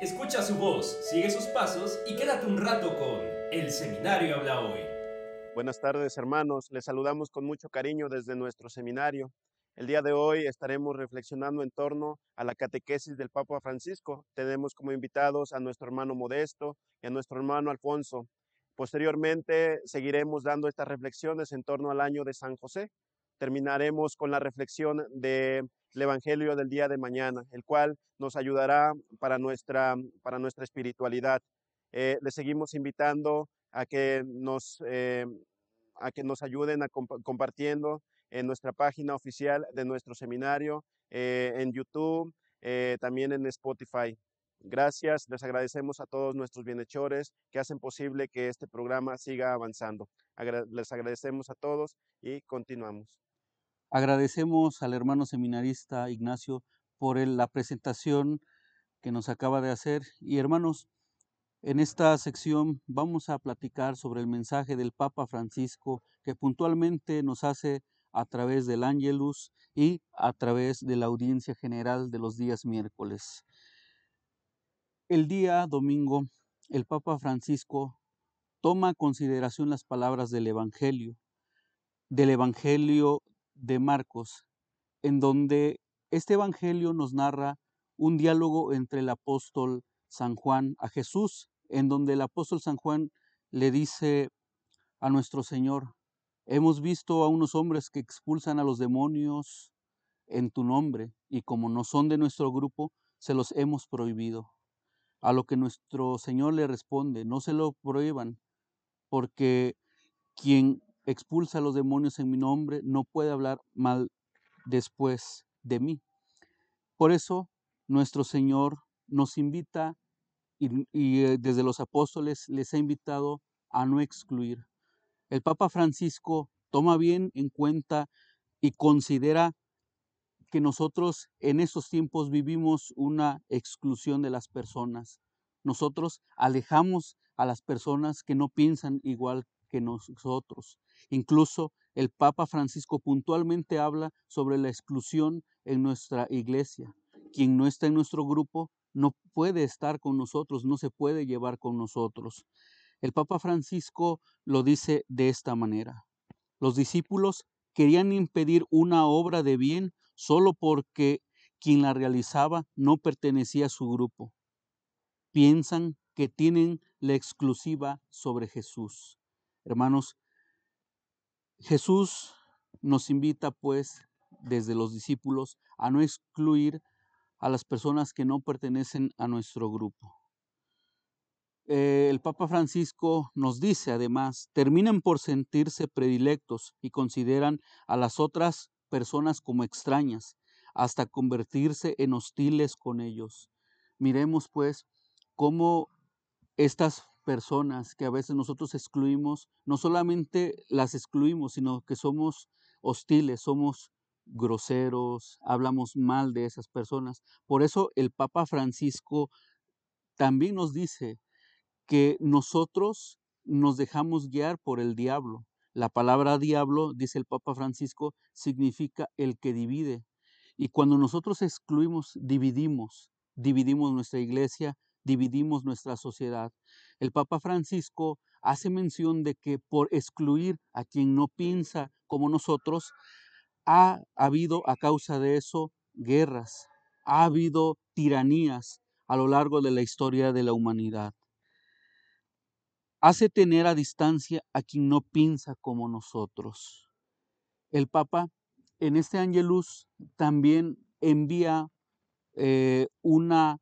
Escucha su voz, sigue sus pasos y quédate un rato con El Seminario Habla Hoy. Buenas tardes hermanos, les saludamos con mucho cariño desde nuestro seminario. El día de hoy estaremos reflexionando en torno a la catequesis del Papa Francisco. Tenemos como invitados a nuestro hermano Modesto y a nuestro hermano Alfonso. Posteriormente seguiremos dando estas reflexiones en torno al año de San José. Terminaremos con la reflexión del Evangelio del día de mañana, el cual nos ayudará para nuestra, para nuestra espiritualidad. Eh, les seguimos invitando a que nos, eh, a que nos ayuden compartiendo en nuestra página oficial de nuestro seminario, eh, en YouTube, también en Spotify. Gracias, les agradecemos a todos nuestros bienhechores que hacen posible que este programa siga avanzando. les agradecemos a todos y continuamos. Agradecemos al hermano seminarista Ignacio por la presentación que nos acaba de hacer. Y hermanos, en esta sección vamos a platicar sobre el mensaje del Papa Francisco que puntualmente nos hace a través del Ángelus y a través de la audiencia general de los días miércoles. El día domingo, el Papa Francisco toma a consideración las palabras del Evangelio, del Evangelio de Marcos, en donde este Evangelio nos narra un diálogo entre el apóstol San Juan a Jesús, en donde el apóstol San Juan le dice a nuestro Señor, hemos visto a unos hombres que expulsan a los demonios en tu nombre, y como no son de nuestro grupo, se los hemos prohibido. A lo que nuestro Señor le responde, no se lo prohíban, porque quien expulsa a los demonios en mi nombre no puede hablar mal después de mí. Por eso nuestro Señor nos invita y, eh, desde los apóstoles les ha invitado a no excluir. El Papa Francisco toma bien en cuenta y considera que nosotros en estos tiempos vivimos una exclusión de las personas. Nosotros alejamos a las personas que no piensan igual que nosotros. Incluso el Papa Francisco puntualmente habla sobre la exclusión en nuestra iglesia. Quien no está en nuestro grupo no puede estar con nosotros, no se puede llevar con nosotros. El Papa Francisco lo dice de esta manera. Los discípulos querían impedir una obra de bien solo porque quien la realizaba no pertenecía a su grupo. Piensan que tienen la exclusiva sobre Jesús. Hermanos, Jesús nos invita pues desde los discípulos a no excluir a las personas que no pertenecen a nuestro grupo. Eh, el Papa Francisco nos dice además, terminan por sentirse predilectos y consideran a las otras personas como extrañas, hasta convertirse en hostiles con ellos. Miremos pues cómo estas personas que a veces nosotros excluimos, no solamente las excluimos, sino que somos hostiles, somos groseros, hablamos mal de esas personas. Por eso el Papa Francisco también nos dice que nosotros nos dejamos guiar por el diablo. La palabra diablo, dice el Papa Francisco, significa el que divide. Y cuando nosotros excluimos, dividimos, dividimos nuestra iglesia, dividimos nuestra sociedad. El Papa Francisco hace mención de que por excluir a quien no piensa como nosotros, ha habido a causa de eso guerras, ha habido tiranías a lo largo de la historia de la humanidad hace tener a distancia a quien no piensa como nosotros. El Papa en este Angelus también envía eh, una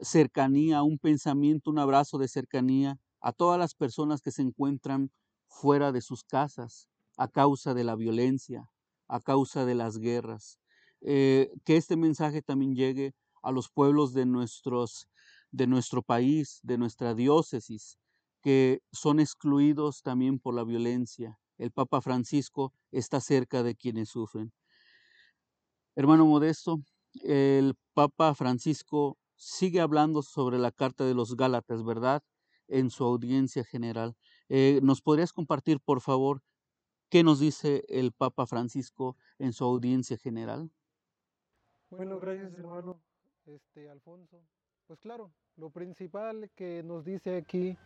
cercanía, un pensamiento, un abrazo de cercanía a todas las personas que se encuentran fuera de sus casas a causa de la violencia, a causa de las guerras. Eh, que este mensaje también llegue a los pueblos de, nuestros, de nuestro país, de nuestra diócesis, que son excluidos también por la violencia. El Papa Francisco está cerca de quienes sufren. Hermano Modesto, el Papa Francisco sigue hablando sobre la carta de los Gálatas, ¿verdad? En su audiencia general. Eh, ¿Nos podrías compartir, por favor, qué nos dice el Papa Francisco en su audiencia general? Bueno, gracias, hermano este, Alfonso. Pues claro, lo principal que nos dice aquí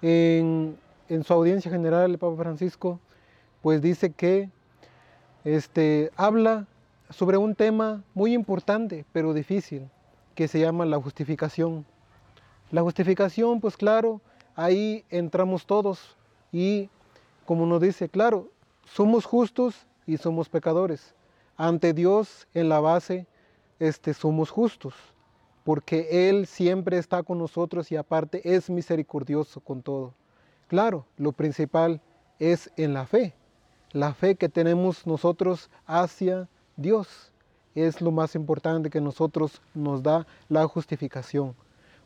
en, en su audiencia general el Papa Francisco, pues dice que este, habla sobre un tema muy importante, pero difícil, que se llama la justificación. La justificación, pues claro, ahí entramos todos y como nos dice, claro, somos justos y somos pecadores. Ante Dios en la base este, somos justos, porque Él siempre está con nosotros y aparte es misericordioso con todo. Claro, lo principal es en la fe, la fe que tenemos nosotros hacia Dios. Es lo más importante que nosotros nos da la justificación.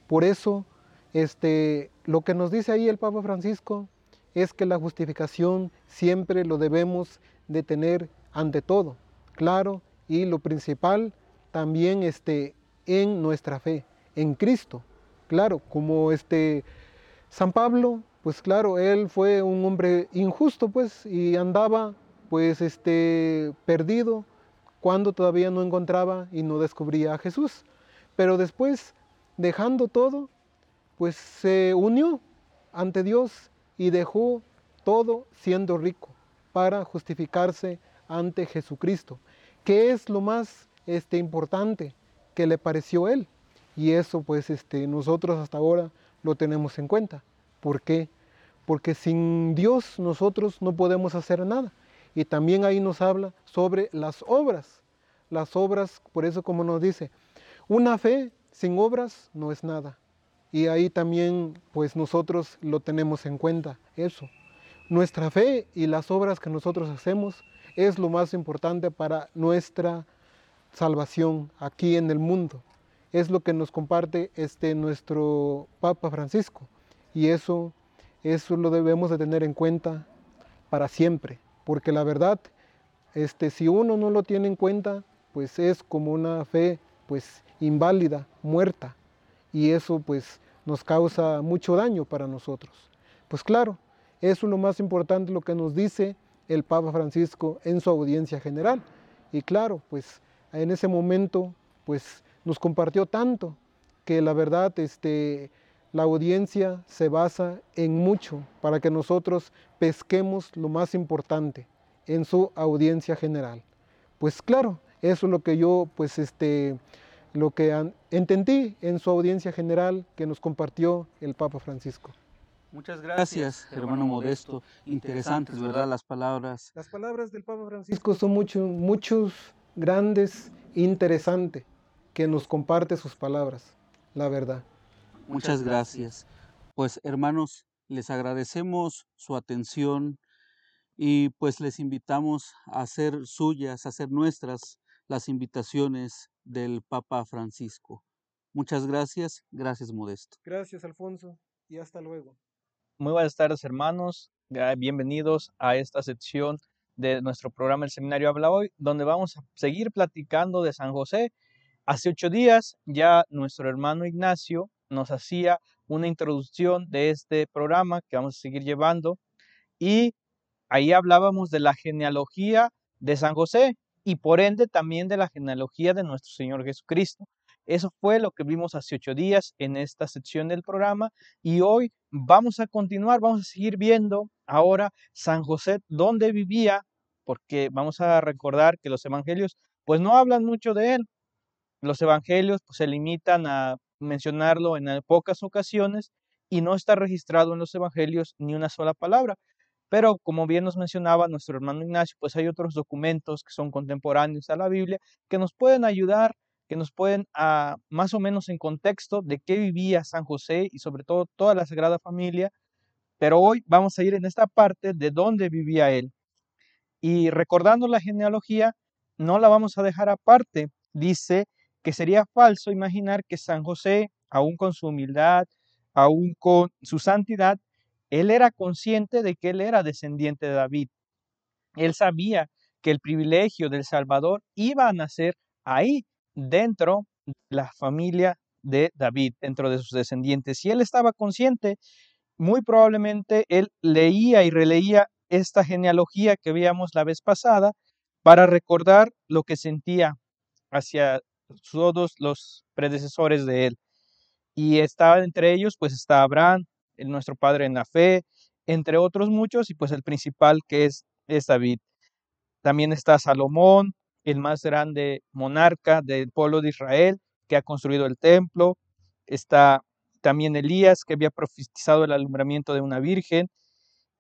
Por eso, este, lo que nos dice ahí el Papa Francisco es que la justificación siempre lo debemos de tener ante todo, claro, y lo principal también este, en nuestra fe, en Cristo. Claro, como este San Pablo, pues claro, él fue un hombre injusto, pues, y andaba, pues, este, perdido cuando todavía no encontraba y no descubría a Jesús. Pero después, dejando todo, pues se unió ante Dios y dejó todo siendo rico para justificarse ante Jesucristo, que es lo más este, importante que le pareció él. Y eso pues este, nosotros hasta ahora lo tenemos en cuenta. ¿Por qué? Porque sin Dios nosotros no podemos hacer nada. Y también ahí nos habla sobre las obras. Las obras, por eso como nos dice, una fe sin obras no es nada. Y ahí también pues nosotros lo tenemos en cuenta, eso. Nuestra fe y las obras que nosotros hacemos es lo más importante para nuestra salvación aquí en el mundo. Es lo que nos comparte este nuestro Papa Francisco y eso eso lo debemos de tener en cuenta para siempre, porque la verdad este si uno no lo tiene en cuenta, pues es como una fe pues inválida, muerta y eso pues nos causa mucho daño para nosotros. Pues claro, eso es lo más importante lo que nos dice el Papa Francisco en su audiencia general. Y claro, pues en ese momento pues nos compartió tanto que la verdad este, la audiencia se basa en mucho para que nosotros pesquemos lo más importante en su audiencia general. Pues claro, eso es lo que yo pues este lo que entendí en su audiencia general que nos compartió el Papa Francisco. Muchas gracias, hermano Modesto. Interesantes, ¿verdad? Las palabras. Las palabras del Papa Francisco son muchos, muchos grandes, interesantes, que nos comparte sus palabras, la verdad. Muchas gracias. Pues hermanos, les agradecemos su atención y pues les invitamos a hacer suyas, a hacer nuestras las invitaciones del Papa Francisco. Muchas gracias. Gracias, Modesto. Gracias, Alfonso, y hasta luego. Muy buenas tardes, hermanos. Bienvenidos a esta sección de nuestro programa El Seminario Habla Hoy, donde vamos a seguir platicando de San José. Hace ocho días ya nuestro hermano Ignacio nos hacía una introducción de este programa que vamos a seguir llevando y ahí hablábamos de la genealogía de San José y por ende también de la genealogía de nuestro Señor Jesucristo. Eso fue lo que vimos hace ocho días en esta sección del programa y hoy vamos a continuar, vamos a seguir viendo ahora San José, dónde vivía, porque vamos a recordar que los evangelios pues no hablan mucho de él. Los evangelios pues, se limitan a mencionarlo en pocas ocasiones y no está registrado en los evangelios ni una sola palabra. Pero como bien nos mencionaba nuestro hermano Ignacio, pues hay otros documentos que son contemporáneos a la Biblia que nos pueden ayudar que nos pueden a, más o menos en contexto de qué vivía San José y sobre todo toda la Sagrada Familia, pero hoy vamos a ir en esta parte de dónde vivía él. Y recordando la genealogía, no la vamos a dejar aparte. Dice que sería falso imaginar que San José, aún con su humildad, aún con su santidad, él era consciente de que él era descendiente de David. Él sabía que el privilegio del Salvador iba a nacer ahí, dentro de la familia de David, dentro de sus descendientes. Y él estaba consciente, muy probablemente él leía y releía esta genealogía que veíamos la vez pasada para recordar lo que sentía hacia todos los predecesores de él. Y está entre ellos, pues está Abraham, el nuestro padre en la fe, entre otros muchos, y pues el principal que es, es David. También está Salomón, el más grande monarca del pueblo de Israel, que ha construido el templo. Está también Elías, que había profetizado el alumbramiento de una virgen.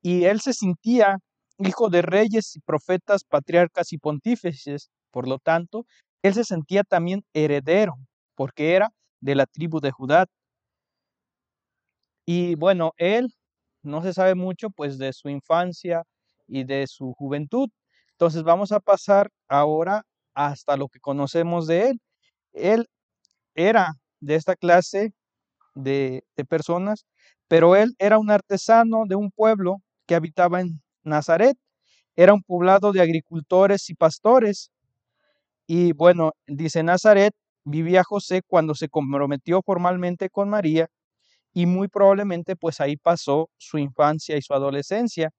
Y él se sentía hijo de reyes y profetas, patriarcas y pontífices. Por lo tanto, él se sentía también heredero, porque era de la tribu de Judá. Y bueno, él no se sabe mucho pues de su infancia y de su juventud. Entonces vamos a pasar ahora hasta lo que conocemos de él. Él era de esta clase de, de personas, pero él era un artesano de un pueblo que habitaba en Nazaret. Era un poblado de agricultores y pastores. Y bueno, dice Nazaret, vivía José cuando se comprometió formalmente con María y muy probablemente pues ahí pasó su infancia y su adolescencia.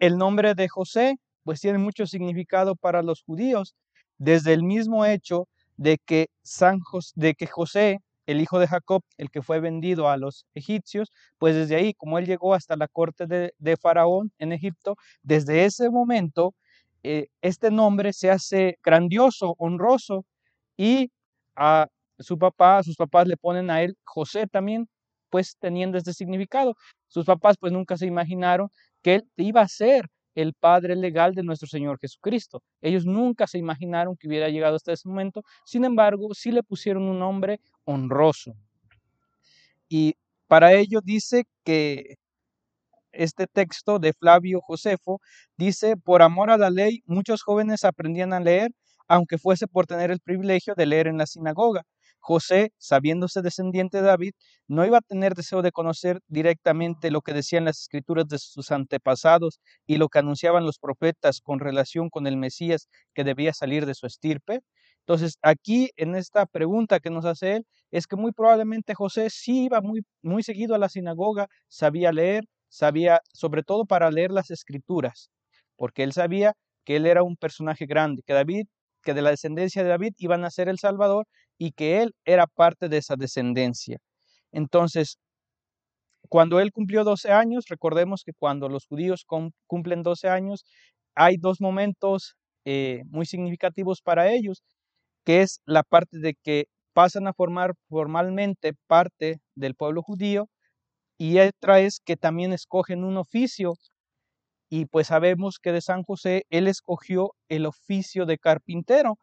El nombre de José pues tiene mucho significado para los judíos, desde el mismo hecho de que, San de que José, el hijo de Jacob, el que fue vendido a los egipcios, pues desde ahí, como él llegó hasta la corte de, Faraón en Egipto, desde ese momento eh, este nombre se hace grandioso, honroso, y a su papá, sus papás le ponen a él José también, pues teniendo este significado. Sus papás pues nunca se imaginaron que él iba a ser el padre legal de nuestro Señor Jesucristo. Ellos nunca se imaginaron que hubiera llegado hasta ese momento, sin embargo, sí le pusieron un nombre honroso. Y para ello dice que este texto de Flavio Josefo dice, por amor a la ley, muchos jóvenes aprendían a leer, aunque fuese por tener el privilegio de leer en la sinagoga. José, sabiéndose descendiente de David, no iba a tener deseo de conocer directamente lo que decían las escrituras de sus antepasados y lo que anunciaban los profetas con relación con el Mesías que debía salir de su estirpe. Entonces, aquí en esta pregunta que nos hace él, es que muy probablemente José sí iba muy, muy seguido a la sinagoga, sabía leer, sabía sobre todo para leer las escrituras, porque él sabía que él era un personaje grande, que David que de la descendencia de David iban a ser el Salvador y que él era parte de esa descendencia. Entonces, cuando él cumplió 12 años, recordemos que cuando los judíos cumplen 12 años, hay dos momentos eh, muy significativos para ellos, que es la parte de que pasan a formar formalmente parte del pueblo judío y otra es que también escogen un oficio y pues sabemos que de San José él escogió el oficio de carpintero.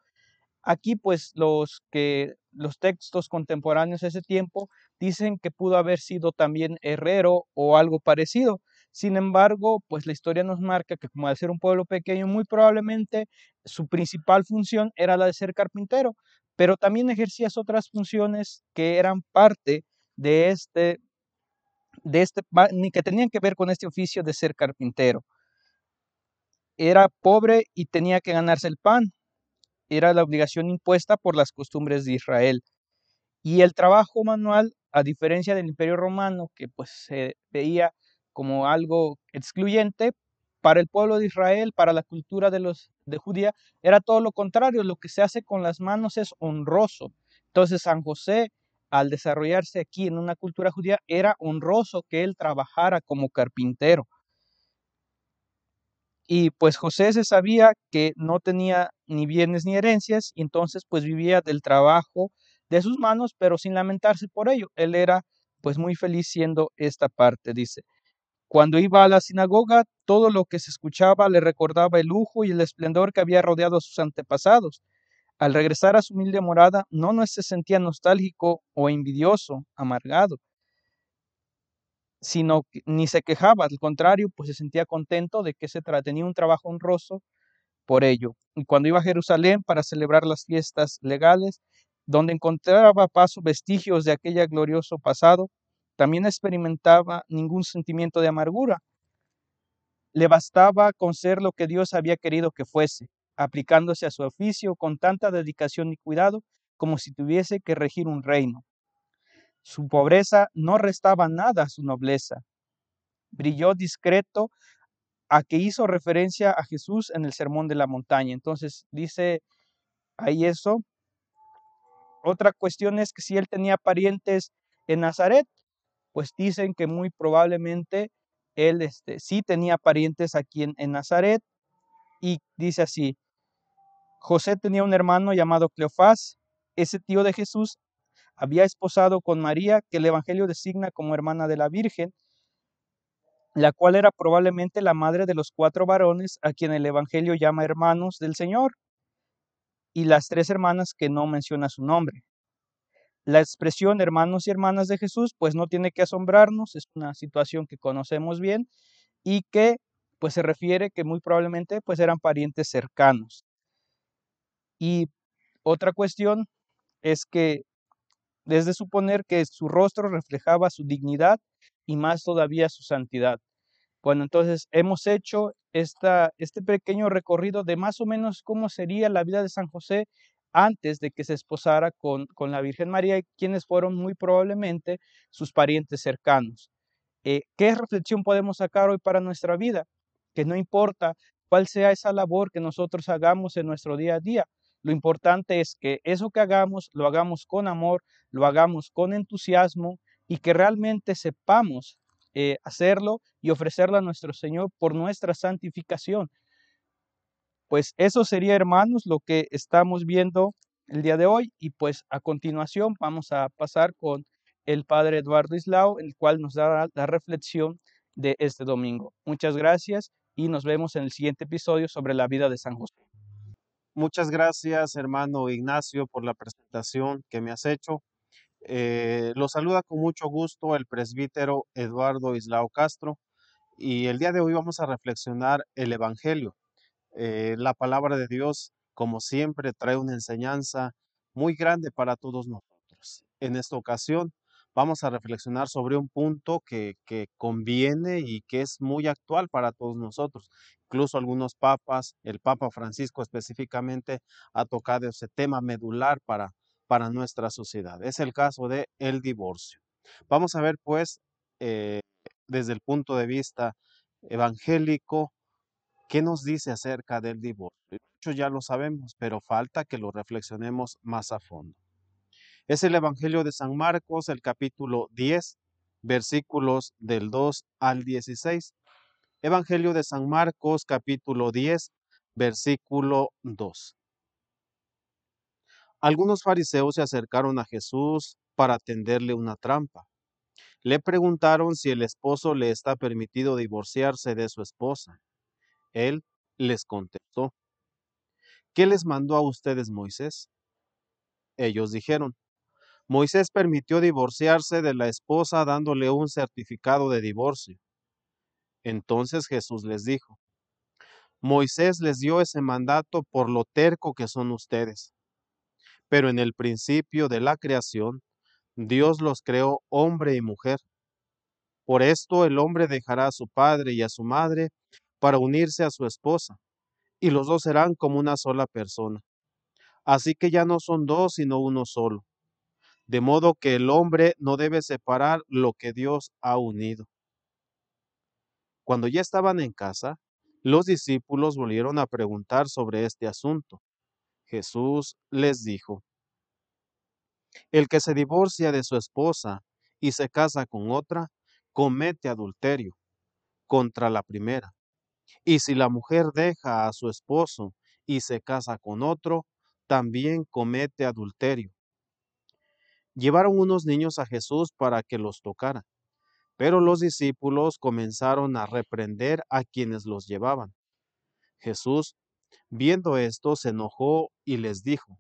Aquí pues los que los textos contemporáneos de ese tiempo dicen que pudo haber sido también herrero o algo parecido. Sin embargo, pues la historia nos marca que como al ser un pueblo pequeño, muy probablemente su principal función era la de ser carpintero, pero también ejercía otras funciones que eran parte de este, de este, que tenían que ver con este oficio de ser carpintero era pobre y tenía que ganarse el pan. Era la obligación impuesta por las costumbres de Israel. Y el trabajo manual, a diferencia del Imperio Romano, que pues se veía como algo excluyente, para el pueblo de Israel, para la cultura de los de Judía, era todo lo contrario, lo que se hace con las manos es honroso. Entonces San José, al desarrollarse aquí en una cultura judía, era honroso que él trabajara como carpintero. Y pues José se sabía que no tenía ni bienes ni herencias y entonces pues vivía del trabajo de sus manos, pero sin lamentarse por ello. Él era pues muy feliz siendo esta parte, dice. Cuando iba a la sinagoga, todo lo que se escuchaba le recordaba el lujo y el esplendor que había rodeado a sus antepasados. Al regresar a su humilde morada, no, se sentía nostálgico o envidioso, amargado, sino que ni se quejaba, al contrario, pues se sentía contento de que se tenía un trabajo honroso por ello. Y cuando iba a Jerusalén para celebrar las fiestas legales, donde encontraba paso vestigios de aquella glorioso pasado, también experimentaba ningún sentimiento de amargura. Le bastaba con ser lo que Dios había querido que fuese, aplicándose a su oficio con tanta dedicación y cuidado como si tuviese que regir un reino. Su pobreza no restaba nada a su nobleza. Brilló discreto a que hizo referencia a Jesús en el Sermón de la Montaña. Entonces dice ahí eso. Otra cuestión es que si él tenía parientes en Nazaret, pues dicen que muy probablemente él este, sí tenía parientes aquí en, en Nazaret y dice así, José tenía un hermano llamado Cleofás, ese tío de Jesús había esposado con María, que el Evangelio designa como hermana de la Virgen, la cual era probablemente la madre de los cuatro varones a quien el Evangelio llama hermanos del Señor, y las tres hermanas que no menciona su nombre. La expresión hermanos y hermanas de Jesús, pues no tiene que asombrarnos, es una situación que conocemos bien y que pues se refiere que muy probablemente pues eran parientes cercanos. Y otra cuestión es que desde suponer que su rostro reflejaba su dignidad y más todavía su santidad. Bueno, entonces hemos hecho esta, este pequeño recorrido de más o menos cómo sería la vida de San José antes de que se esposara con, con la Virgen María, quienes fueron muy probablemente sus parientes cercanos. Eh, ¿Qué reflexión podemos sacar hoy para nuestra vida? Que no importa cuál sea esa labor que nosotros hagamos en nuestro día a día, lo importante es que eso que hagamos lo hagamos con amor, lo hagamos con entusiasmo y que realmente sepamos eh, hacerlo y ofrecerlo a nuestro Señor por nuestra santificación. Pues eso sería, hermanos, lo que estamos viendo el día de hoy y pues a continuación vamos a pasar con el Padre Eduardo Islao, el cual nos dará la reflexión de este domingo. Muchas gracias y nos vemos en el siguiente episodio sobre la vida de San José. Muchas gracias, hermano Ignacio, por la presentación que me has hecho. Eh, lo saluda con mucho gusto el presbítero Eduardo Islao Castro y el día de hoy vamos a reflexionar el Evangelio. Eh, la palabra de Dios, como siempre, trae una enseñanza muy grande para todos nosotros. En esta ocasión vamos a reflexionar sobre un punto que, que conviene y que es muy actual para todos nosotros. Incluso algunos papas, el Papa Francisco específicamente, ha tocado ese tema medular para, para nuestra sociedad. Es el caso de el divorcio. Vamos a ver, pues, eh, desde el punto de vista evangélico, qué nos dice acerca del divorcio. Muchos ya lo sabemos, pero falta que lo reflexionemos más a fondo. Es el Evangelio de San Marcos, el capítulo 10, versículos del 2 al 16. Evangelio de San Marcos, capítulo 10, versículo 2. Algunos fariseos se acercaron a Jesús para tenderle una trampa. Le preguntaron si el esposo le está permitido divorciarse de su esposa. Él les contestó, ¿qué les mandó a ustedes Moisés? Ellos dijeron, Moisés permitió divorciarse de la esposa dándole un certificado de divorcio. Entonces Jesús les dijo, Moisés les dio ese mandato por lo terco que son ustedes. Pero en el principio de la creación, Dios los creó hombre y mujer. Por esto el hombre dejará a su padre y a su madre para unirse a su esposa, y los dos serán como una sola persona. Así que ya no son dos, sino uno solo de modo que el hombre no debe separar lo que Dios ha unido. Cuando ya estaban en casa, los discípulos volvieron a preguntar sobre este asunto. Jesús les dijo, El que se divorcia de su esposa y se casa con otra, comete adulterio contra la primera. Y si la mujer deja a su esposo y se casa con otro, también comete adulterio llevaron unos niños a Jesús para que los tocara. Pero los discípulos comenzaron a reprender a quienes los llevaban. Jesús, viendo esto, se enojó y les dijo,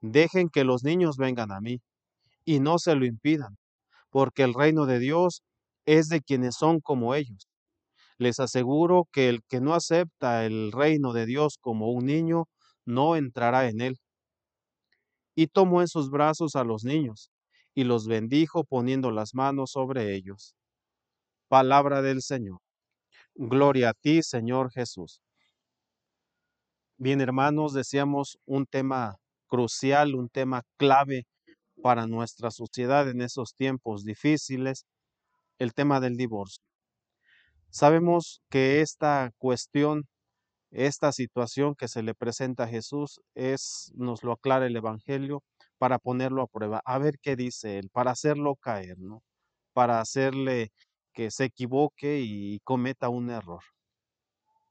Dejen que los niños vengan a mí, y no se lo impidan, porque el reino de Dios es de quienes son como ellos. Les aseguro que el que no acepta el reino de Dios como un niño, no entrará en él y tomó en sus brazos a los niños, y los bendijo poniendo las manos sobre ellos. Palabra del Señor. Gloria a ti, Señor Jesús. Bien, hermanos, decíamos un tema crucial, un tema clave para nuestra sociedad en esos tiempos difíciles, el tema del divorcio. Sabemos que esta cuestión esta situación que se le presenta a Jesús es, nos lo aclara el Evangelio, para ponerlo a prueba, a ver qué dice él, para hacerlo caer, ¿no? Para hacerle que se equivoque y cometa un error.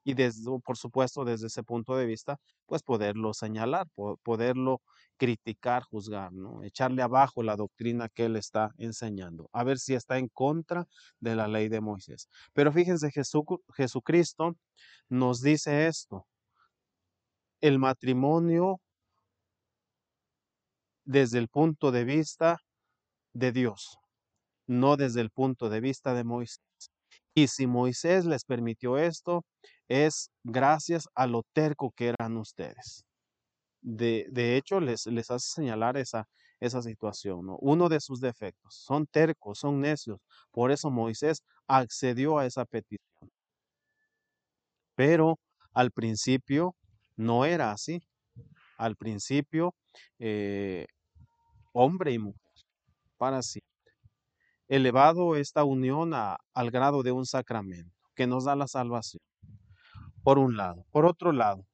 Y desde, por supuesto, desde ese punto de vista, pues poderlo señalar, poderlo criticar, juzgar, ¿no? Echarle abajo la doctrina que él está enseñando, a ver si está en contra de la ley de Moisés. Pero fíjense, Jesucristo nos dice esto, el matrimonio desde el punto de vista de Dios, no desde el punto de vista de Moisés. Y si Moisés les permitió esto, es gracias a lo terco que eran ustedes. De, hecho, les, les, hace señalar esa, esa situación. Uno de sus defectos, son tercos, son necios. Por eso Moisés accedió a esa petición. Pero al principio no era así. Al principio, eh, hombre y mujer, para siempre. Elevado esta unión al grado de un sacramento que nos da la salvación, por un lado. Por otro lado,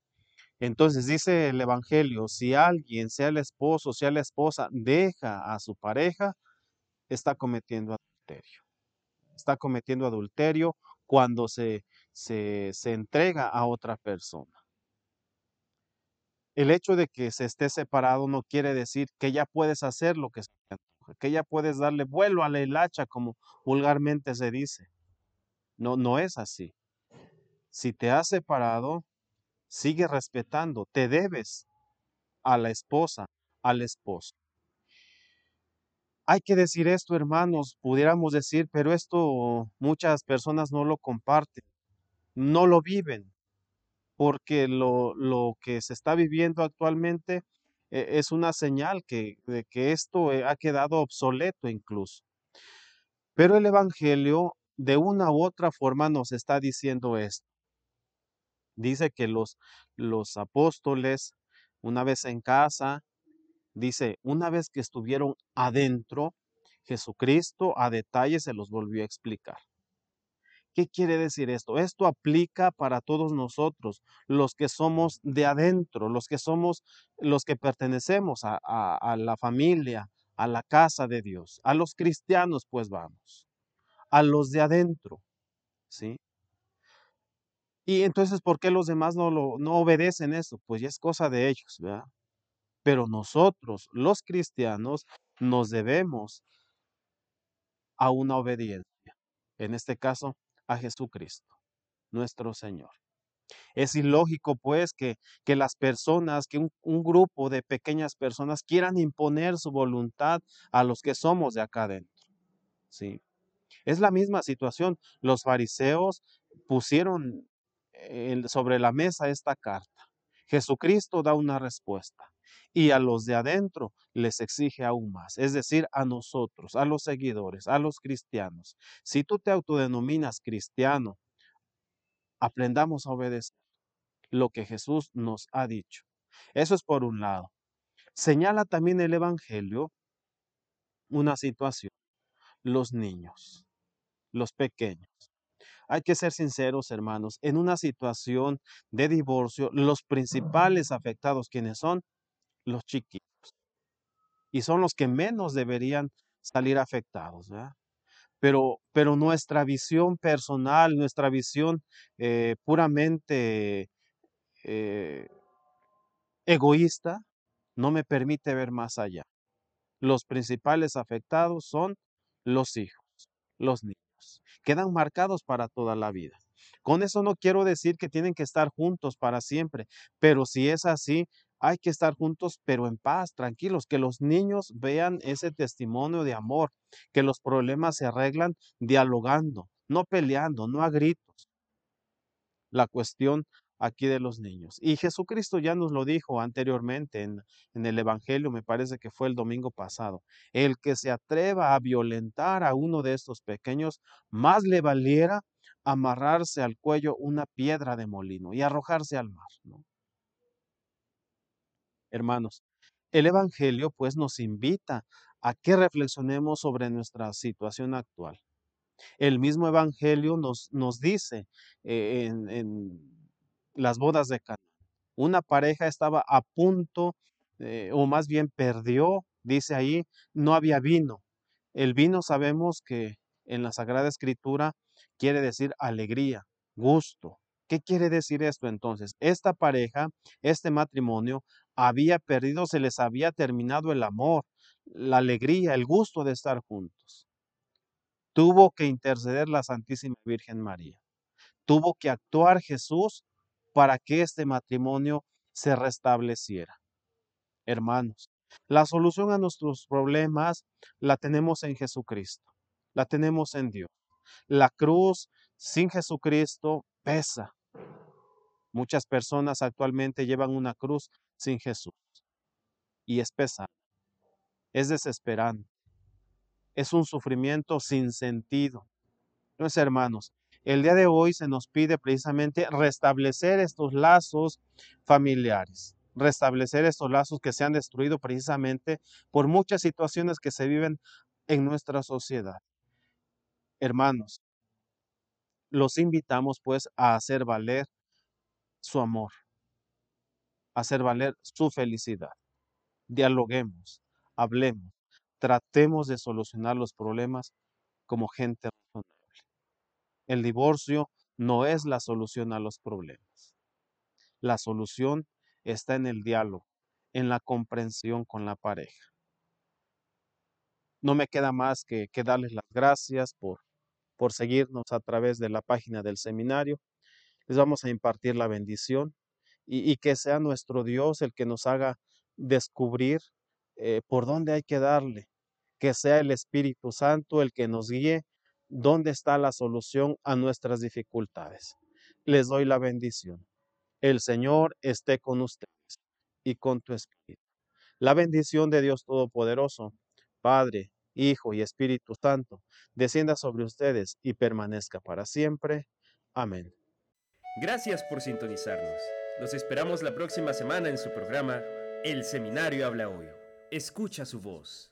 entonces dice el Evangelio, si alguien, sea el esposo, sea la esposa, deja a su pareja, está cometiendo adulterio. Está cometiendo adulterio cuando se, se, se entrega a otra persona. El hecho de que se esté separado no quiere decir que ya puedes hacer lo que se que ya puedes darle vuelo a la hilacha, como vulgarmente se dice. No, no es así. Si te has separado, sigue respetando, te debes a la esposa, al esposo. Hay que decir esto, hermanos, pudiéramos decir, pero esto muchas personas no lo comparten, no lo viven porque lo, que se está viviendo actualmente eh, es una señal que, de que esto eh, ha quedado obsoleto incluso. Pero el Evangelio de una u otra forma nos está diciendo esto. Dice que los, los apóstoles, una vez en casa, dice, una vez que estuvieron adentro, Jesucristo a detalle se los volvió a explicar. ¿Qué quiere decir esto? Esto aplica para todos nosotros, los que somos de adentro, los que somos, los que pertenecemos a, la familia, a la casa de Dios, a los cristianos, pues vamos, a los de adentro, ¿sí? Y entonces, ¿por qué los demás no, lo, obedecen eso? Pues ya es cosa de ellos, ¿verdad? Pero nosotros, los cristianos, nos debemos a una obediencia. En este caso, a Jesucristo, nuestro Señor. Es ilógico, pues, que, que las personas, que un, grupo de pequeñas personas quieran imponer su voluntad a los que somos de acá adentro. ¿sí? Es la misma situación. Los fariseos pusieron sobre la mesa esta carta. Jesucristo da una respuesta y a los de adentro les exige aún más, es decir, a nosotros, a los seguidores, a los cristianos. Si tú te autodenominas cristiano, aprendamos a obedecer lo que Jesús nos ha dicho. Eso es por un lado. Señala también el Evangelio una situación, los niños, los pequeños. Hay que ser sinceros, hermanos, en una situación de divorcio, los principales afectados, quienes son? Los chiquitos. Y son los que menos deberían salir afectados, Pero, pero nuestra visión personal, nuestra visión eh, puramente eh, egoísta, no me permite ver más allá. Los principales afectados son los hijos, los niños. Quedan marcados para toda la vida. Con eso no quiero decir que tienen que estar juntos para siempre, pero si es así, hay que estar juntos, pero en paz, tranquilos, que los niños vean ese testimonio de amor, que los problemas se arreglan dialogando, no peleando, no a gritos. La cuestión aquí de los niños. Y Jesucristo ya nos lo dijo anteriormente en, en, el Evangelio, me parece que fue el domingo pasado. El que se atreva a violentar a uno de estos pequeños, más le valiera amarrarse al cuello una piedra de molino y arrojarse al mar. ¿no? Hermanos. El Evangelio pues nos invita a que reflexionemos sobre nuestra situación actual. El mismo Evangelio nos, nos dice eh, en, las bodas de Cana, una pareja estaba a punto, eh, o más bien perdió Dice ahí, no había vino. El vino sabemos que en la Sagrada Escritura quiere decir alegría, gusto. ¿Qué quiere decir esto entonces? Esta pareja, este matrimonio, había perdido, se les había terminado el amor, la alegría, el gusto de estar juntos. Tuvo que interceder la Santísima Virgen María. Tuvo que actuar Jesús para que este matrimonio se restableciera. Hermanos, la solución a nuestros problemas la tenemos en Jesucristo, la tenemos en Dios. La cruz sin Jesucristo pesa. Muchas personas actualmente llevan una cruz sin Jesús y es pesada, es desesperante, es un sufrimiento sin sentido. Entonces, hermanos, el día de hoy se nos pide precisamente restablecer estos lazos familiares, restablecer estos lazos que se han destruido precisamente por muchas situaciones que se viven en nuestra sociedad. Hermanos, los invitamos pues a hacer valer su amor, hacer valer su felicidad. Dialoguemos, hablemos, tratemos de solucionar los problemas como gente razonable. El divorcio no es la solución a los problemas. La solución está en el diálogo, en la comprensión con la pareja. No me queda más que, que darles las gracias por, por seguirnos a través de la página del seminario. Les vamos a impartir la bendición y, que sea nuestro Dios el que nos haga descubrir eh, por dónde hay que darle, que sea el Espíritu Santo el que nos guíe dónde está la solución a nuestras dificultades. Les doy la bendición. El Señor esté con ustedes y con tu espíritu. La bendición de Dios Todopoderoso, Padre, Hijo y Espíritu Santo, descienda sobre ustedes y permanezca para siempre. Amén. Gracias por sintonizarnos. Los esperamos la próxima semana en su programa El Seminario Habla Hoy. Escucha su voz.